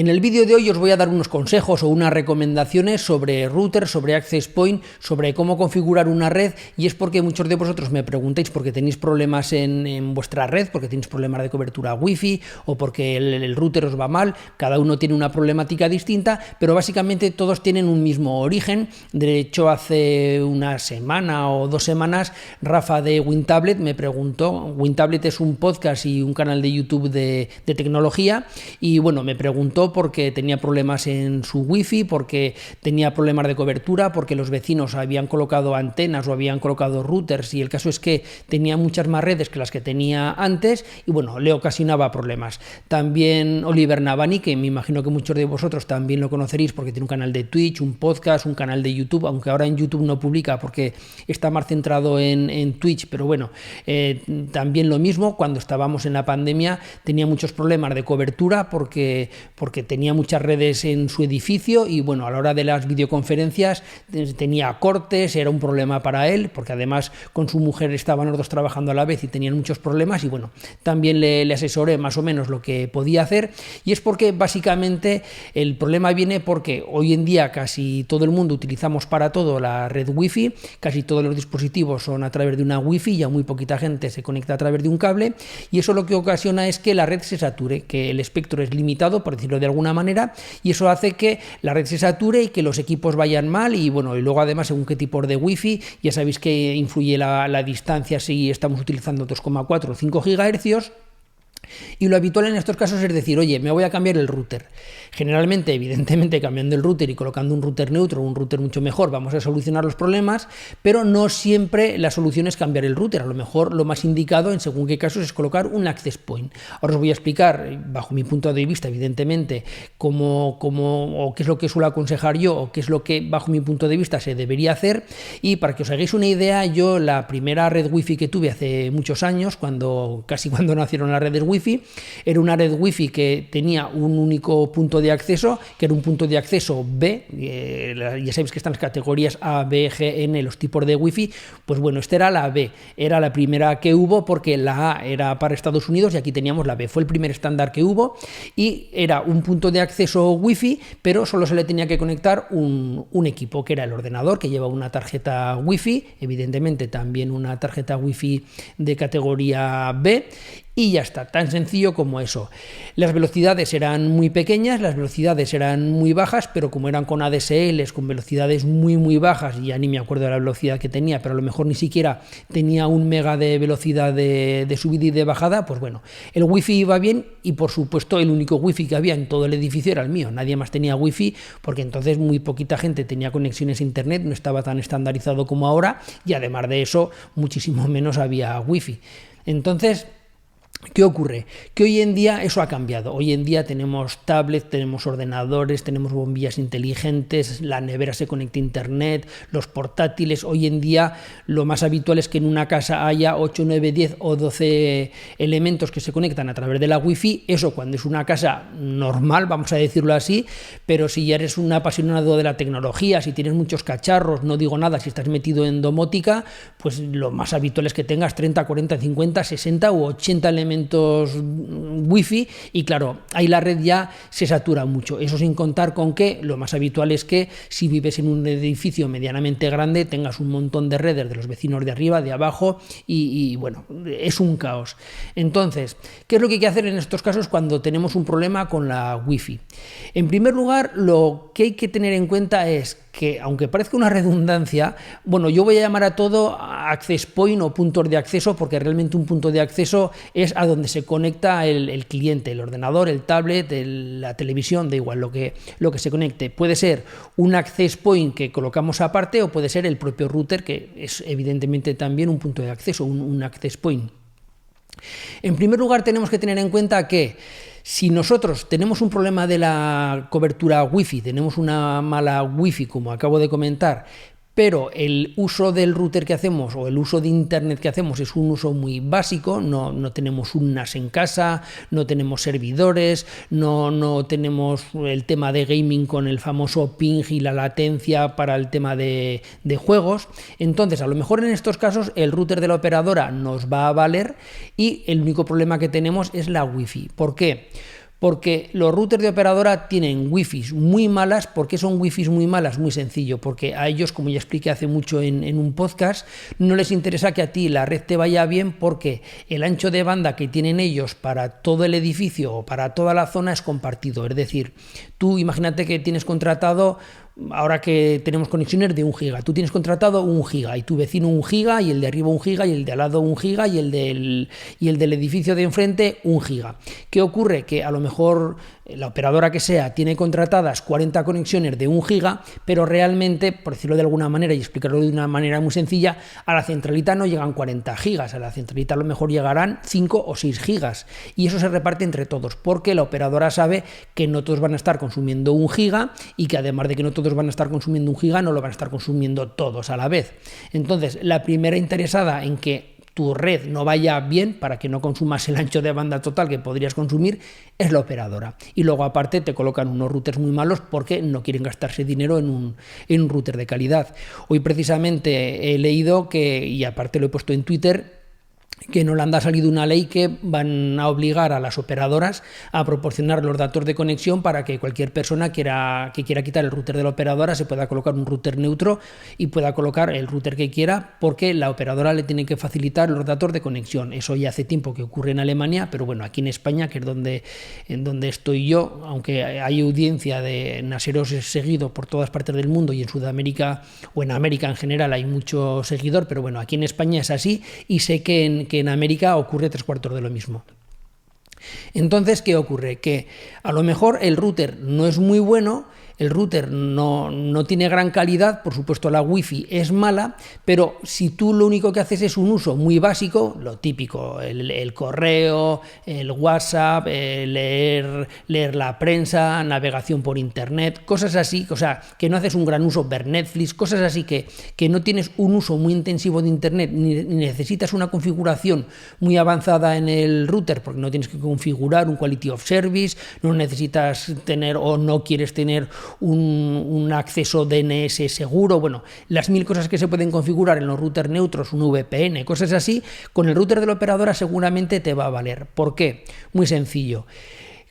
En el vídeo de hoy os voy a dar unos consejos o unas recomendaciones sobre router, sobre access point, sobre cómo configurar una red y es porque muchos de vosotros me preguntáis porque tenéis problemas en, vuestra red, porque tenéis problemas de cobertura wifi o porque el, router os va mal, cada uno tiene una problemática distinta, pero básicamente todos tienen un mismo origen. De hecho, hace una semana o dos semanas, Rafa de WinTablet me preguntó, WinTablet es un podcast y un canal de YouTube de tecnología y bueno, me preguntó porque tenía problemas en su wifi, porque tenía problemas de cobertura, porque los vecinos habían colocado antenas o habían colocado routers y el caso es que tenía muchas más redes que las que tenía antes y bueno, le ocasionaba problemas. También Oliver Navani, que me imagino que muchos de vosotros también lo conoceréis porque tiene un canal de Twitch, un podcast, un canal de YouTube, aunque ahora en YouTube no publica porque está más centrado en, Twitch, pero bueno, eh, también lo mismo, cuando estábamos en la pandemia tenía muchos problemas de cobertura porque, porque tenía muchas redes en su edificio y bueno, a la hora de las videoconferencias eh, tenía cortes, era un problema para él, porque además con su mujer estaban los dos trabajando a la vez y tenían muchos problemas y bueno, también le, asesoré más o menos lo que podía hacer. Y es porque básicamente el problema viene porque hoy en día casi todo el mundo utilizamos para todo la red wifi, casi todos los dispositivos son a través de una wifi, ya muy poquita gente se conecta a través de un cable y eso lo que ocasiona es que la red se sature, que el espectro es limitado, por decirlo de alguna manera y eso hace que la red se sature y que los equipos vayan mal y bueno, y luego además según qué tipo de wifi, ya sabéis que influye la, distancia si estamos utilizando 2,4 o 5 gigahercios y lo habitual en estos casos es decir, oye, me voy a cambiar el router. Generalmente, evidentemente, cambiando el router y colocando un router neutro, un router mucho mejor, vamos a solucionar los problemas, pero no siempre la solución es cambiar el router. A lo mejor lo más indicado en según qué casos es colocar un access point. Ahora os voy a explicar, bajo mi punto de vista, evidentemente, cómo, cómo o qué es lo que suelo aconsejar yo o qué es lo que, bajo mi punto de vista, se debería hacer. Y para que os hagáis una idea, yo la primera red wifi que tuve hace muchos años, cuando casi cuando nacieron las redes wifi, era una red wifi que tenía un único punto de acceso, que era un punto de acceso B, eh, ya sabéis que están las categorías A, B, G, N, los tipos de wifi, pues bueno, esta era la B, era la primera que hubo porque la A era para Estados Unidos y aquí teníamos la B, fue el primer estándar que hubo y era un punto de acceso wifi, pero solo se le tenía que conectar un, un equipo, que era el ordenador, que lleva una tarjeta wifi, evidentemente también una tarjeta wifi de categoría B y ya está, tan sencillo como eso. Las velocidades eran muy pequeñas, las velocidades eran muy bajas, pero como eran con ADSLs, con velocidades muy muy bajas, y ya ni me acuerdo de la velocidad que tenía, pero a lo mejor ni siquiera tenía un mega de velocidad de, subida y de bajada, pues bueno, el wifi iba bien y por supuesto el único wifi que había en todo el edificio era el mío, nadie más tenía wifi porque entonces muy poquita gente tenía conexiones a internet, no estaba tan estandarizado como ahora y además de eso muchísimo menos había wifi. Entonces, ¿Qué ocurre? Que hoy en día eso ha cambiado. Hoy en día tenemos tablets, tenemos ordenadores, tenemos bombillas inteligentes, la nevera se conecta a internet, los portátiles. Hoy en día lo más habitual es que en una casa haya 8, 9, 10 o 12 elementos que se conectan a través de la wifi. Eso cuando es una casa normal, vamos a decirlo así, pero si ya eres un apasionado de la tecnología, si tienes muchos cacharros, no digo nada, si estás metido en domótica, pues lo más habitual es que tengas 30, 40, 50, 60 u 80 elementos elementos wifi y claro, ahí la red ya se satura mucho. Eso sin contar con que lo más habitual es que si vives en un edificio medianamente grande tengas un montón de redes de los vecinos de arriba, de abajo y, bueno, es un caos. Entonces, ¿qué es lo que hay que hacer en estos casos cuando tenemos un problema con la wifi? En primer lugar, lo que hay que tener en cuenta es que, aunque parezca una redundancia, bueno, yo voy a llamar a todo access point o puntos de acceso, porque realmente un punto de acceso es a donde se conecta el, cliente, el ordenador, el tablet, la televisión, da igual lo que, lo que se conecte. Puede ser un access point que colocamos aparte o puede ser el propio router, que es evidentemente también un punto de acceso, un access point. En primer lugar, tenemos que tener en cuenta que si nosotros tenemos un problema de la cobertura Wi-Fi, tenemos una mala Wi-Fi, como acabo de comentar, pero el uso del router que hacemos o el uso de Internet que hacemos es un uso muy básico, no, no tenemos un NAS en casa, no tenemos servidores, no, no, tenemos el tema de gaming con el famoso ping y la latencia para el tema de, de juegos. Entonces, a lo mejor en estos casos el router de la operadora nos va a valer y el único problema que tenemos es la Wi-Fi. ¿Por qué? Porque los routers de operadora tienen wifi muy malas. ¿Por qué son wifi muy malas? Muy sencillo, porque a ellos, como ya expliqué hace mucho en, un podcast, no les interesa que a ti la red te vaya bien porque el ancho de banda que tienen ellos para todo el edificio o para toda la zona es compartido. Es decir, tú imagínate que tienes contratado ahora que tenemos conexiones de un giga, tú tienes contratado un giga y tu vecino un giga y el de arriba un giga y el de al lado un giga y el del, y el del edificio de enfrente un giga. ¿Qué ocurre? Que a lo mejor la operadora que sea tiene contratadas 40 conexiones de un giga, pero realmente, por decirlo de alguna manera y explicarlo de una manera muy sencilla, a la centralita no llegan 40 gigas, a la centralita a lo mejor llegarán 5 o 6 gigas y eso se reparte entre todos, porque la operadora sabe que no todos van a estar consumiendo un giga y que además de que no todos van a estar consumiendo un giga, no lo van a estar consumiendo todos a la vez. Entonces, la primera interesada en que tu red no vaya bien para que no consumas el ancho de banda total que podrías consumir es la operadora. Y luego aparte te colocan unos routers muy malos porque no quieren gastarse dinero en un, en un router de calidad. Hoy precisamente he leído que, y aparte lo he puesto en Twitter, que en Holanda ha salido una ley que van a obligar a las operadoras a proporcionar los datos de conexión para que cualquier persona que quiera quitar el router de la operadora se pueda colocar un router neutro y pueda colocar el router que quiera porque la operadora le tiene que facilitar los datos de conexión. Eso ya hace tiempo que ocurre en Alemania, pero bueno, aquí en España, que es donde, en donde estoy yo, aunque hay audiencia de naseros seguido por todas partes del mundo y en Sudamérica o en América en general hay mucho seguidor, pero bueno, aquí en España es así y sé que en que en América ocurre tres cuartos de lo mismo. Entonces, ¿qué ocurre? Que a lo mejor el router no es muy bueno, el router no, tiene gran calidad, por supuesto la wifi es mala, pero si tú lo único que haces es un uso muy básico, lo típico, el, correo, el WhatsApp, leer, leer la prensa, navegación por internet, cosas así, o sea, que no haces un gran uso, ver Netflix, cosas así que, que no tienes un uso muy intensivo de internet, ni, necesitas una configuración muy avanzada en el router, porque no tienes que configurar un quality of service, no necesitas tener o no quieres tener un, acceso DNS seguro, bueno, las mil cosas que se pueden configurar en los routers neutros, un VPN, cosas así, con el router de la operadora seguramente te va a valer. ¿Por qué? Muy sencillo.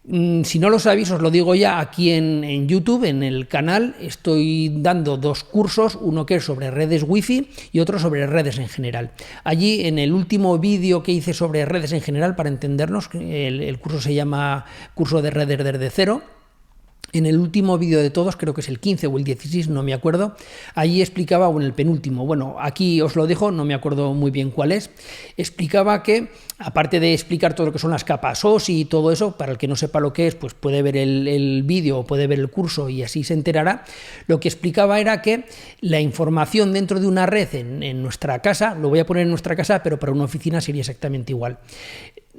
Mm, si no lo sabéis, os lo digo ya aquí en, YouTube, en el canal, estoy dando dos cursos, uno que es sobre redes wifi y otro sobre redes en general. Allí, en el último vídeo que hice sobre redes en general, para entendernos, el, el curso se llama Curso de redes desde cero, en el último vídeo de todos, creo que es el 15 o el 16, no me acuerdo, allí explicaba, o en el penúltimo, bueno, aquí os lo dejo, no me acuerdo muy bien cuál es, explicaba que, aparte de explicar todo lo que son las capas OS y todo eso, para el que no sepa lo que es, pues puede ver el, vídeo o puede ver el curso y así se enterará, lo que explicaba era que la información dentro de una red en, en nuestra casa, lo voy a poner en nuestra casa, pero para una oficina sería exactamente igual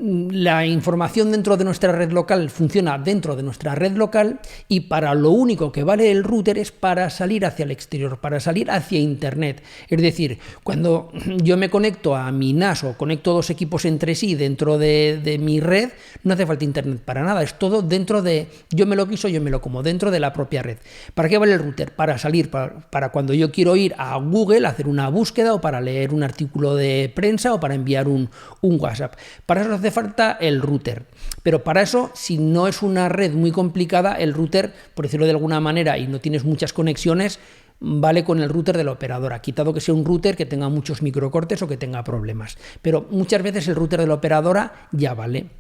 la información dentro de nuestra red local funciona dentro de nuestra red local y para lo único que vale el router es para salir hacia el exterior, para salir hacia Internet. Es decir, cuando yo me conecto a mi NAS o conecto dos equipos entre sí dentro de, mi red, no hace falta Internet para nada, es todo dentro de, yo me lo quiso, yo me lo como, dentro de la propia red. ¿Para qué vale el router? Para salir, para, cuando yo quiero ir a Google, hacer una búsqueda o para leer un artículo de prensa o para enviar un, un WhatsApp. Para eso hace falta el router. Pero para eso, si no es una red muy complicada, el router, por decirlo de alguna manera, y no tienes muchas conexiones, vale con el router de la operadora, quitado que sea un router que tenga muchos microcortes o que tenga problemas. Pero muchas veces el router de la operadora ya vale.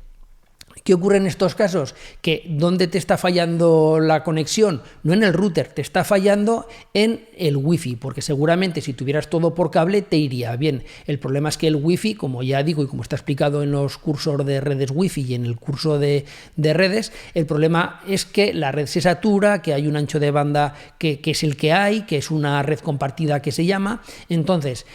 ¿Qué ocurre en estos casos? Que ¿dónde te está fallando la conexión? No en el router, te está fallando en el wifi, porque seguramente si tuvieras todo por cable te iría bien. El problema es que el wifi, como ya digo y como está explicado en los cursos de redes wifi y en el curso de, redes, el problema es que la red se satura, que hay un ancho de banda que, que es el que hay, que es una red compartida que se llama. Entonces,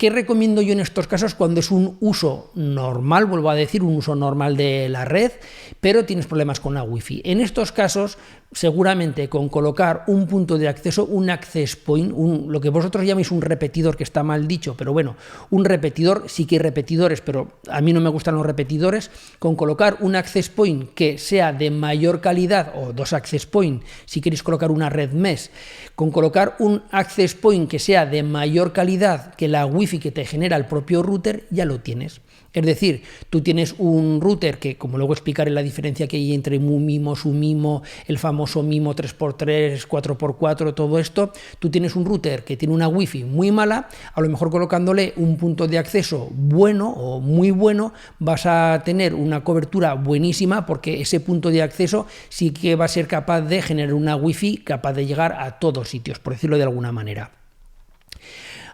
¿Qué recomiendo yo en estos casos cuando es un uso normal, vuelvo a decir, un uso normal de la red, pero tienes problemas con la wifi? En estos casos, seguramente con colocar un punto de acceso, un access point, lo que vosotros llamáis un repetidor, que está mal dicho, pero bueno, un repetidor, sí que hay repetidores, pero a mí no me gustan los repetidores, con colocar un access point que sea de mayor calidad, o dos access point, si queréis colocar una red mesh, con colocar un access point que sea de mayor calidad que la wifi que te genera el propio router, ya lo tienes. Es decir, tú tienes un router que, como luego explicaré la diferencia que hay entre MUMIMO, SUMIMO, el famoso MIMO 3x3, 4x4, todo esto, tú tienes un router que tiene una wifi muy mala, a lo mejor colocándole un punto de acceso bueno o muy bueno, vas a tener una cobertura buenísima porque ese punto de acceso sí que va a ser capaz de generar una wifi capaz de llegar a todos sitios, por decirlo de alguna manera.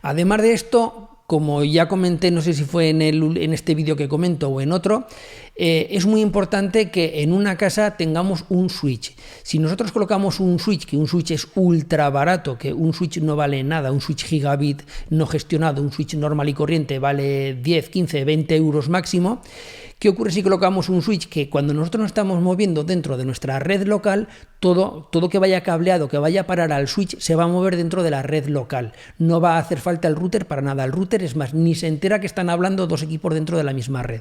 Además de esto, como ya comenté, no sé si fue en, el, en este vídeo que comento o en otro, eh, es muy importante que en una casa tengamos un switch. Si nosotros colocamos un switch, que un switch es ultra barato, que un switch no vale nada, un switch gigabit no gestionado, un switch normal y corriente vale 10, 15, 20 euros máximo, ¿Qué ocurre si colocamos un switch que cuando nosotros nos estamos moviendo dentro de nuestra red local, todo, todo que vaya cableado, que vaya a parar al switch, se va a mover dentro de la red local? No va a hacer falta el router para nada. El router es más, ni se entera que están hablando dos equipos dentro de la misma red.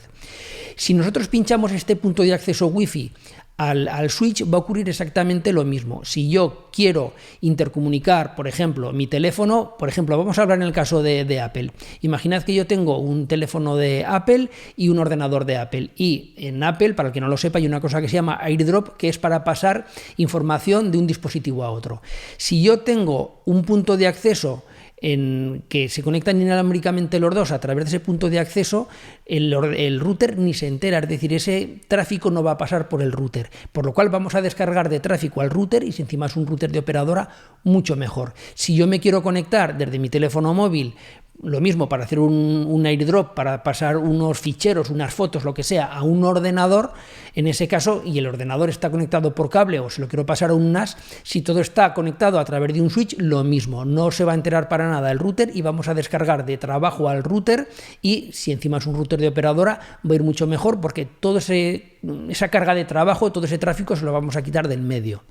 Si nosotros pinchamos este punto de acceso Wi-Fi al, switch va a ocurrir exactamente lo mismo. Si yo quiero intercomunicar, por ejemplo, mi teléfono, por ejemplo, vamos a hablar en el caso de, Apple. Imaginad que yo tengo un teléfono de Apple y un ordenador de Apple. Y en Apple, para el que no lo sepa, hay una cosa que se llama AirDrop, que es para pasar información de un dispositivo a otro. Si yo tengo un punto de acceso en que se conectan inalámbricamente los dos a través de ese punto de acceso, el, el, router ni se entera, es decir, ese tráfico no va a pasar por el router, por lo cual vamos a descargar de tráfico al router y si encima es un router de operadora, mucho mejor. Si yo me quiero conectar desde mi teléfono móvil lo mismo para hacer un, airdrop, para pasar unos ficheros, unas fotos, lo que sea, a un ordenador, en ese caso, y el ordenador está conectado por cable o si lo quiero pasar a un NAS, si todo está conectado a través de un switch, lo mismo, no se va a enterar para nada el router y vamos a descargar de trabajo al router y si encima es un router de operadora, va a ir mucho mejor porque toda esa carga de trabajo, todo ese tráfico se lo vamos a quitar del medio.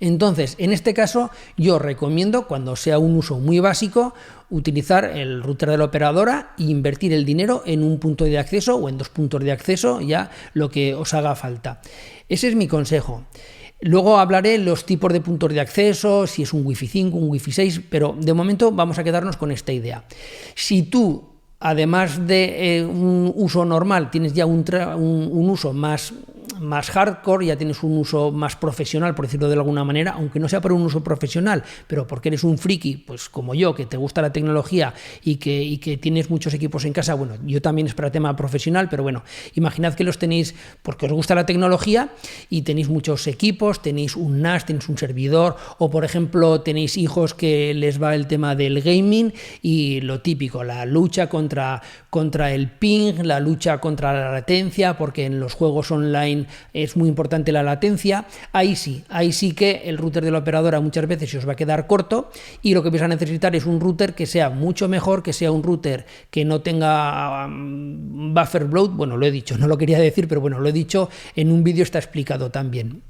Entonces, en este caso, yo recomiendo, cuando sea un uso muy básico, utilizar el router de la operadora e invertir el dinero en un punto de acceso o en dos puntos de acceso, ya lo que os haga falta. Ese es mi consejo. Luego hablaré los tipos de puntos de acceso, si es un Wi-Fi 5, un Wi-Fi 6, pero de momento vamos a quedarnos con esta idea. Si tú además de eh, un uso normal, tienes ya un, un, uso más más hardcore, ya tienes un uso más profesional, por decirlo de alguna manera, aunque no sea por un uso profesional, pero porque eres un friki, pues como yo, que te gusta la tecnología y que, que tienes muchos equipos en casa, bueno, yo también es para tema profesional, pero bueno, imaginad que los tenéis porque os gusta la tecnología y tenéis muchos equipos, tenéis un NAS, tenéis un servidor, o por ejemplo tenéis hijos que les va el tema del gaming y lo típico, la lucha contra, contra el ping, la lucha contra la latencia, porque en los juegos online es muy importante la latencia, ahí sí, ahí sí que el router de la operadora muchas veces se os va a quedar corto y lo que vais a necesitar es un router que sea mucho mejor, que sea un router que no tenga um, buffer bloat, bueno, lo he dicho, no lo quería decir, pero bueno, lo he dicho, en un vídeo está explicado también.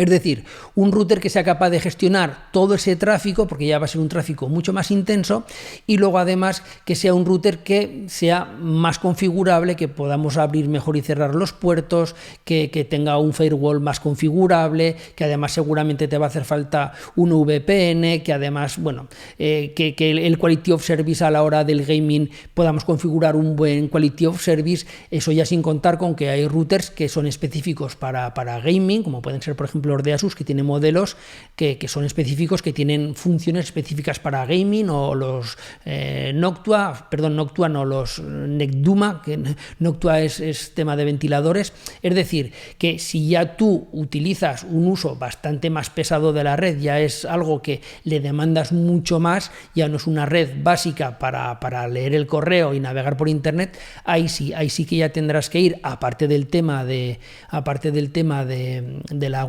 Es decir, un router que sea capaz de gestionar todo ese tráfico, porque ya va a ser un tráfico mucho más intenso, y luego además que sea un router que sea más configurable, que podamos abrir mejor y cerrar los puertos, que, tenga un firewall más configurable, que además seguramente te va a hacer falta un VPN, que además, bueno, eh, que, el quality of service a la hora del gaming podamos configurar un buen quality of service, eso ya sin contar con que hay routers que son específicos para, para gaming, como pueden ser, por ejemplo, de Asus, que tiene modelos que, son específicos, que tienen funciones específicas para gaming, o los eh, Noctua, perdón, Noctua no, los Necduma, que Noctua es, tema de ventiladores. Es decir, que si ya tú utilizas un uso bastante más pesado de la red, ya es algo que le demandas mucho más, ya no es una red básica para, para leer el correo y navegar por internet, ahí sí, ahí sí que ya tendrás que ir, aparte del tema de, aparte del tema de, de la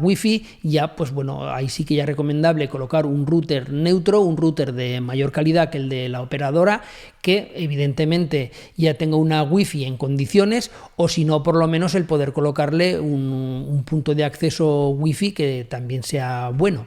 ya pues bueno, ahí sí que ya es recomendable colocar un router neutro, un router de mayor calidad que el de la operadora, que evidentemente ya tenga una wifi en condiciones, o si no, por lo menos el poder colocarle un, punto de acceso wifi que también sea bueno.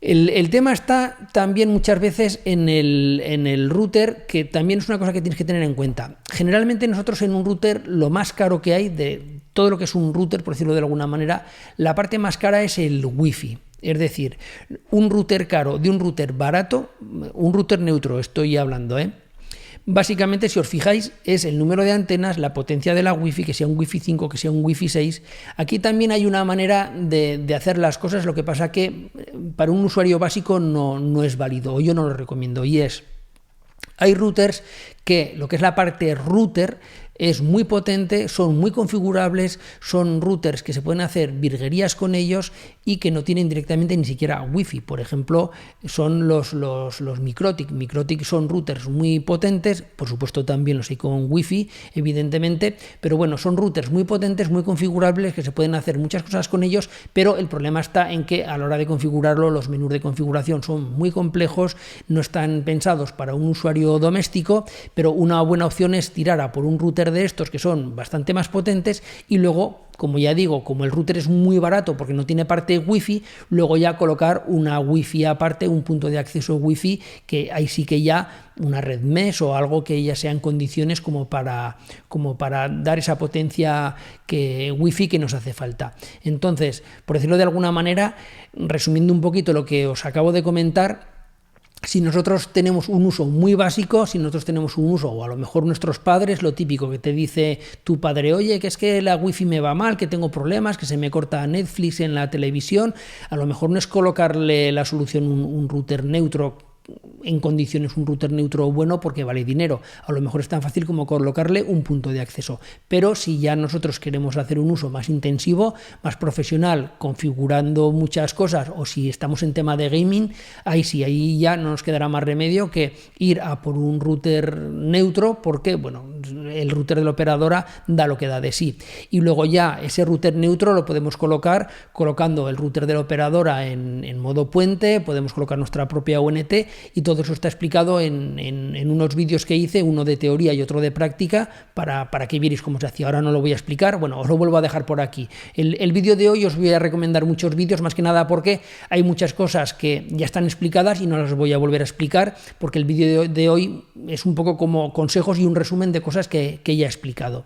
El, tema está también muchas veces en el, en el, router, que también es una cosa que tienes que tener en cuenta. Generalmente nosotros en un router lo más caro que hay de todo lo que es un router, por decirlo de alguna manera, la parte más cara es el wifi. Es decir, un router caro de un router barato, un router neutro estoy hablando, ¿eh? Básicamente, si os fijáis, es el número de antenas, la potencia de la Wi-Fi, que sea un Wi-Fi 5, que sea un Wi-Fi 6. Aquí también hay una manera de, hacer las cosas, lo que pasa que eh, para un usuario básico no, no es válido, o yo no lo recomiendo, y es... Hay routers que lo que es la parte router es muy potente, son muy configurables, son routers que se pueden hacer virguerías con ellos y que no tienen directamente ni siquiera wifi. Por ejemplo, son los, los, los son routers muy potentes, por supuesto también los hay con wifi, evidentemente, pero bueno, son routers muy potentes, muy configurables, que se pueden hacer muchas cosas con ellos, pero el problema está en que a la hora de configurarlo, los menús de configuración son muy complejos, no están pensados para un usuario doméstico, pero una buena opción es tirar a por un router de estos que son bastante más potentes y luego, como ya digo, como el router es muy barato porque no tiene parte wifi, luego ya colocar una wifi aparte, un punto de acceso wifi que ahí sí que ya una red mesh o algo que ya sea en condiciones como para, como para dar esa potencia que wifi que nos hace falta. Entonces, por decirlo de alguna manera, resumiendo un poquito lo que os acabo de comentar, si nosotros tenemos un uso muy básico, si nosotros tenemos un uso, o a lo mejor nuestros padres, lo típico que te dice tu padre, oye, que es que la wifi me va mal, que tengo problemas, que se me corta Netflix en la televisión, a lo mejor no es colocarle la solución un, router neutro en condiciones un router neutro bueno porque vale dinero. A lo mejor es tan fácil como colocarle un punto de acceso. Pero si ya nosotros queremos hacer un uso más intensivo, más profesional, configurando muchas cosas, o si estamos en tema de gaming, ahí sí, ahí ya no nos quedará más remedio que ir a por un router neutro, porque bueno, el router de la operadora da lo que da de sí. Y luego ya ese router neutro lo podemos colocar colocando el router de la operadora en, en modo puente, podemos colocar nuestra propia UNT y todo eso está explicado en, unos vídeos que hice, uno de teoría y otro de práctica, para, para, que vierais cómo se hacía. Ahora no lo voy a explicar, bueno, os lo vuelvo a dejar por aquí. El, el vídeo de hoy os voy a recomendar muchos vídeos, más que nada porque hay muchas cosas que ya están explicadas y no las voy a volver a explicar, porque el vídeo de, hoy es un poco como consejos y un resumen de cosas que, que ya he explicado.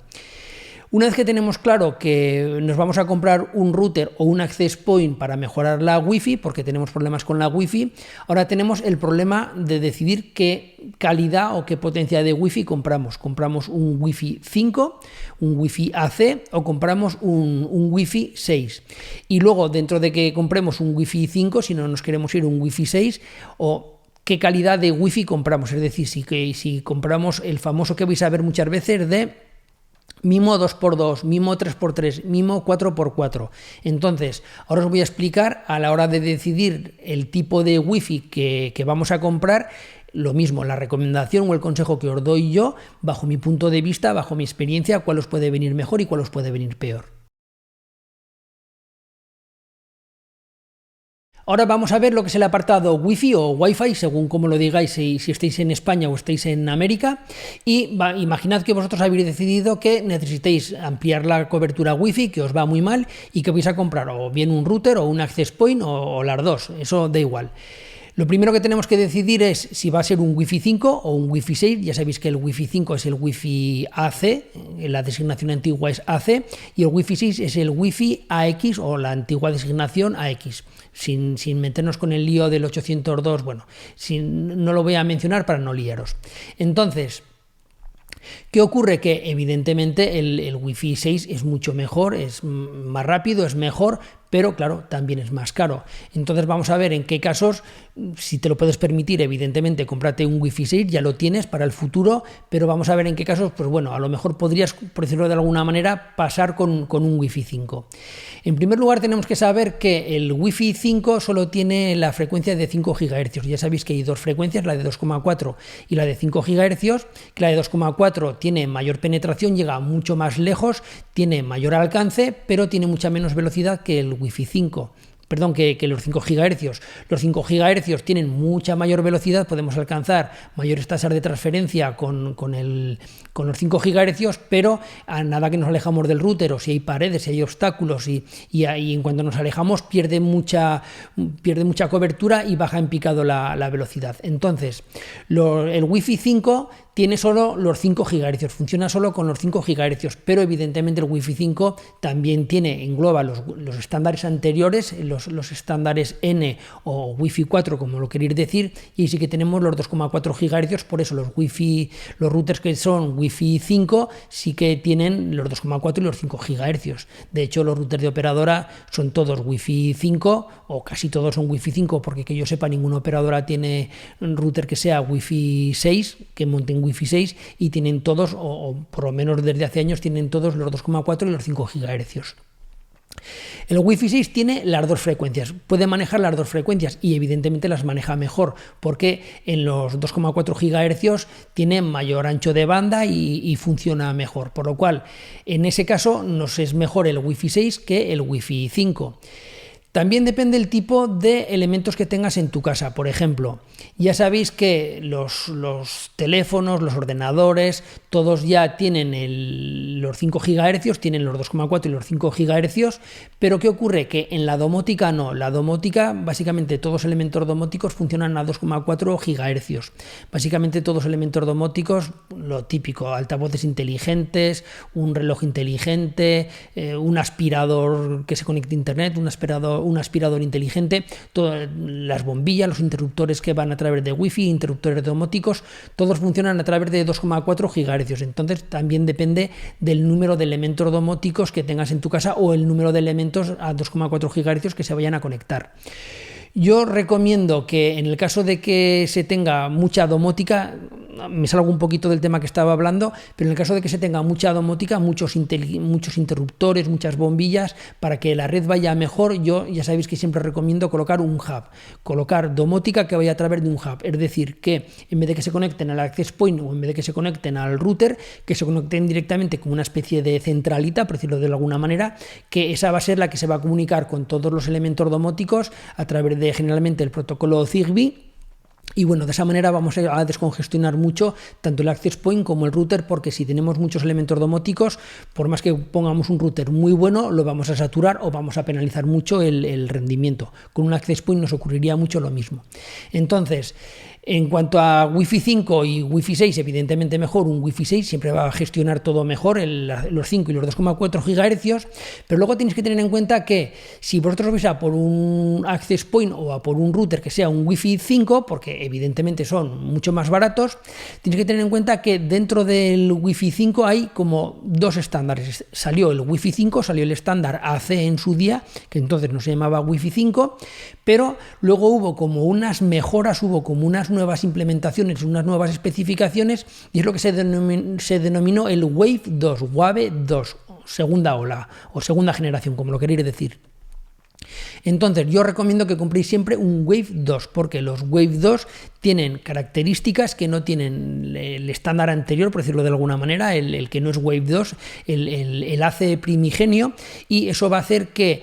Una vez que tenemos claro que nos vamos a comprar un router o un access point para mejorar la wifi, porque tenemos problemas con la wifi, ahora tenemos el problema de decidir qué calidad o qué potencia de wifi compramos. Compramos un wifi 5, un wifi AC o compramos un, un wifi 6. Y luego dentro de que compremos un wifi 5, si no nos queremos ir un wifi 6 o qué calidad de wifi compramos. Es decir, si, que, si compramos el famoso que vais a ver muchas veces de Mimo 2x2, Mimo 3x3, Mimo 4x4. Entonces, ahora os voy a explicar a la hora de decidir el tipo de wifi que, que vamos a comprar, lo mismo, la recomendación o el consejo que os doy yo, bajo mi punto de vista, bajo mi experiencia, cuál os puede venir mejor y cuál os puede venir peor. Ahora vamos a ver lo que es el apartado Wi-Fi o Wi-Fi, según como lo digáis, si, si estáis en España o estáis en América. Y imaginad que vosotros habéis decidido que necesitéis ampliar la cobertura Wi-Fi, que os va muy mal, y que vais a comprar o bien un router o un access point o las dos. Eso da igual. Lo primero que tenemos que decidir es si va a ser un Wi-Fi 5 o un Wi-Fi 6. Ya sabéis que el Wi-Fi 5 es el Wi-Fi AC, la designación antigua es AC, y el Wi-Fi 6 es el Wi-Fi AX o la antigua designación AX. Sin, meternos con el lío del 802, bueno, sin, no lo voy a mencionar para no liaros. Entonces, ¿Qué ocurre? Que evidentemente el, el Wi-Fi 6 es mucho mejor, es más rápido, es mejor, pero claro, también es más caro. Entonces vamos a ver en qué casos, si te lo puedes permitir, evidentemente, cómprate un Wi-Fi 6, ya lo tienes para el futuro, pero vamos a ver en qué casos, pues bueno, a lo mejor podrías, por decirlo de alguna manera, pasar con, un Wi-Fi 5. En primer lugar, tenemos que saber que el Wi-Fi 5 solo tiene la frecuencia de 5 GHz. Ya sabéis que hay dos frecuencias, la de 2,4 y la de 5 GHz, que la de 2,4 tiene mayor penetración, llega mucho más lejos, tiene mayor alcance, pero tiene mucha menos velocidad que el Wi-Fi 5 perdón, que, los 5 GHz. Los 5 GHz tienen mucha mayor velocidad, podemos alcanzar mayores tasas de transferencia con, el, con los 5 GHz, pero a nada que nos alejamos del router o si hay paredes, si hay obstáculos y, y, en cuanto nos alejamos pierde mucha, pierde mucha cobertura y baja en picado la, velocidad. Entonces, el Wi-Fi 5 tiene solo los 5 GHz, funciona solo con los 5 GHz, pero evidentemente el Wi-Fi 5 también tiene, engloba los, los estándares anteriores, los, los estándares N o Wi-Fi 4, como lo queréis decir, y sí que tenemos los 2,4 GHz, por eso los Wi-Fi, los routers que son Wi-Fi 5 sí que tienen los 2,4 y los 5 GHz. De hecho, los routers de operadora son todos Wi-Fi 5 o casi todos son Wi-Fi 5, porque que yo sepa, ninguna operadora tiene un router que sea Wi-Fi 6, que monten Wi-Fi 6 y tienen todos, o, por lo menos desde hace años, tienen todos los 2,4 y los 5 GHz. El Wi-Fi 6 tiene las dos frecuencias, puede manejar las dos frecuencias y evidentemente las maneja mejor porque en los 2,4 GHz tiene mayor ancho de banda y, funciona mejor, por lo cual en ese caso nos es mejor el Wi-Fi 6 que el Wi-Fi 5. También depende el tipo de elementos que tengas en tu casa. Por ejemplo, ya sabéis que los, teléfonos, los ordenadores, todos ya tienen los 5 GHz, tienen los 2,4 y los 5 GHz, pero ¿qué ocurre? Que en la domótica no. La domótica, básicamente todos los elementos domóticos funcionan a 2,4 GHz. Básicamente todos los elementos domóticos, lo típico, altavoces inteligentes, un reloj inteligente, eh, un aspirador que se conecte a internet, un aspirador un aspirador inteligente, todas las bombillas, los interruptores que van a través de Wi-Fi, interruptores domóticos, todos funcionan a través de 2,4 GHz. Entonces también depende del número de elementos domóticos que tengas en tu casa o el número de elementos a 2,4 GHz que se vayan a conectar. Yo recomiendo que en el caso de que se tenga mucha domótica, me salgo un poquito del tema que estaba hablando, pero en el caso de que se tenga mucha domótica, muchos, muchos interruptores, muchas bombillas, para que la red vaya mejor, yo ya sabéis que siempre recomiendo colocar un hub, colocar domótica que vaya a través de un hub, es decir, que en vez de que se conecten al access point o en vez de que se conecten al router, que se conecten directamente como una especie de centralita, por decirlo de alguna manera, que esa va a ser la que se va a comunicar con todos los elementos domóticos a través de generalmente el protocolo Zigbee y bueno, de esa manera vamos a descongestionar mucho tanto el access point como el router, porque si tenemos muchos elementos domóticos, por más que pongamos un router muy bueno, lo vamos a saturar o vamos a penalizar mucho el, rendimiento. Con un access point nos ocurriría mucho lo mismo. Entonces, en cuanto a Wi-Fi 5 y Wi-Fi 6, evidentemente mejor, un Wi-Fi 6 siempre va a gestionar todo mejor, los 5 y los 2,4 GHz, pero luego tienes que tener en cuenta que si vosotros vais a por un access point o a por un router que sea un Wi-Fi 5, porque evidentemente son mucho más baratos, tienes que tener en cuenta que dentro del Wi-Fi 5 hay como dos estándares. Salió el Wi-Fi 5, salió el estándar AC en su día, que entonces no se llamaba Wi-Fi 5, pero luego hubo como unas mejoras, hubo como unas nuevas implementaciones, unas nuevas especificaciones, y es lo que se denominó, se denominó el Wave 2, Wave 2, segunda ola o segunda generación, como lo queréis decir. Entonces, yo recomiendo que compréis siempre un Wave 2, porque los Wave 2 tienen características que no tienen el estándar anterior, por decirlo de alguna manera, el, que no es Wave 2, el, el, AC primigenio, y eso va a hacer que,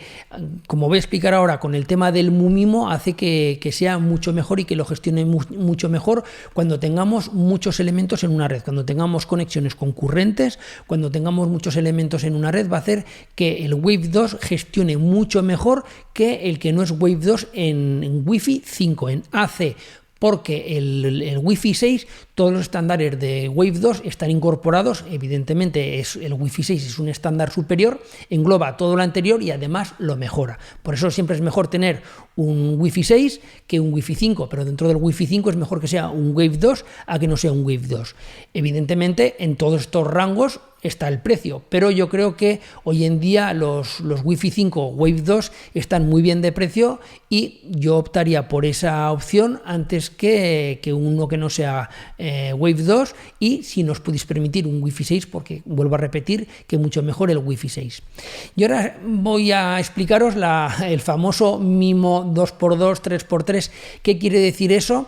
como voy a explicar ahora con el tema del MUMIMO, hace que, sea mucho mejor y que lo gestione mucho mejor cuando tengamos muchos elementos en una red, cuando tengamos conexiones concurrentes, cuando tengamos muchos elementos en una red, va a hacer que el Wave 2 gestione mucho mejor que el que no es Wave 2 en, en Wi-Fi 5, en AC porque el, el, Wi-Fi 6, todos los estándares de Wave 2 están incorporados, evidentemente es, el Wi-Fi 6 es un estándar superior, engloba todo lo anterior y además lo mejora. Por eso siempre es mejor tener un Wi-Fi 6 que un Wi-Fi 5, pero dentro del Wi-Fi 5 es mejor que sea un Wave 2 a que no sea un Wave 2. Evidentemente, en todos estos rangos está el precio. Pero yo creo que hoy en día los, los Wi-Fi 5 Wave 2 están muy bien de precio y yo optaría por esa opción antes que, que uno que no sea eh, Wave 2 y si nos podéis permitir un Wi-Fi 6 porque vuelvo a repetir que mucho mejor el Wi-Fi 6. Y ahora voy a explicaros el famoso MIMO 2x2, 3x3. ¿Qué quiere decir eso?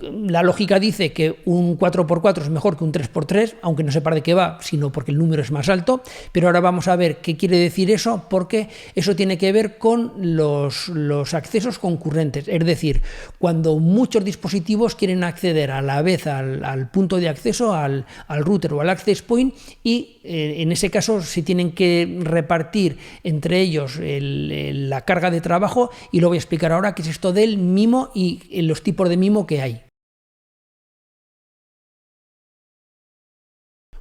La lógica dice que un 4x4 es mejor que un 3x3, aunque no sé para de qué va, sino porque el número es más alto, pero ahora vamos a ver qué quiere decir eso, porque eso tiene que ver con los, accesos concurrentes, es decir, cuando muchos dispositivos quieren acceder a la vez al, punto de acceso, al, router o al access point, y eh, en ese caso se tienen que repartir entre ellos la carga de trabajo, y lo voy a explicar ahora qué es esto del mimo y los tipos de mimo que hay.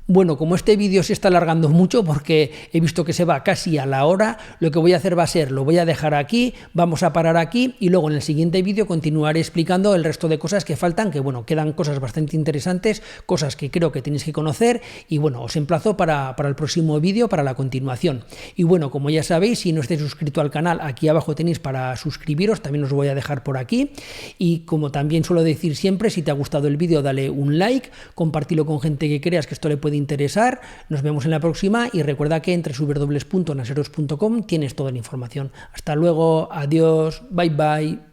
Bueno, como este vídeo se está alargando mucho porque he visto que se va casi a la hora, lo que voy a hacer va a ser, lo voy a dejar aquí, vamos a parar aquí y luego en el siguiente vídeo continuaré explicando el resto de cosas que faltan, que bueno, quedan cosas bastante interesantes, cosas que creo que tenéis que conocer y bueno, os emplazo para, para el próximo vídeo, para la continuación. Y bueno, como ya sabéis, si no estáis suscrito al canal, aquí abajo tenéis para suscribiros, también os voy a dejar por aquí y como también suelo decir siempre, si te ha gustado el vídeo dale un like, compartilo con gente que creas que esto le interesar. Nos vemos en la próxima y recuerda que entre www.naseros.com tienes toda la información. Hasta luego, adiós, bye bye.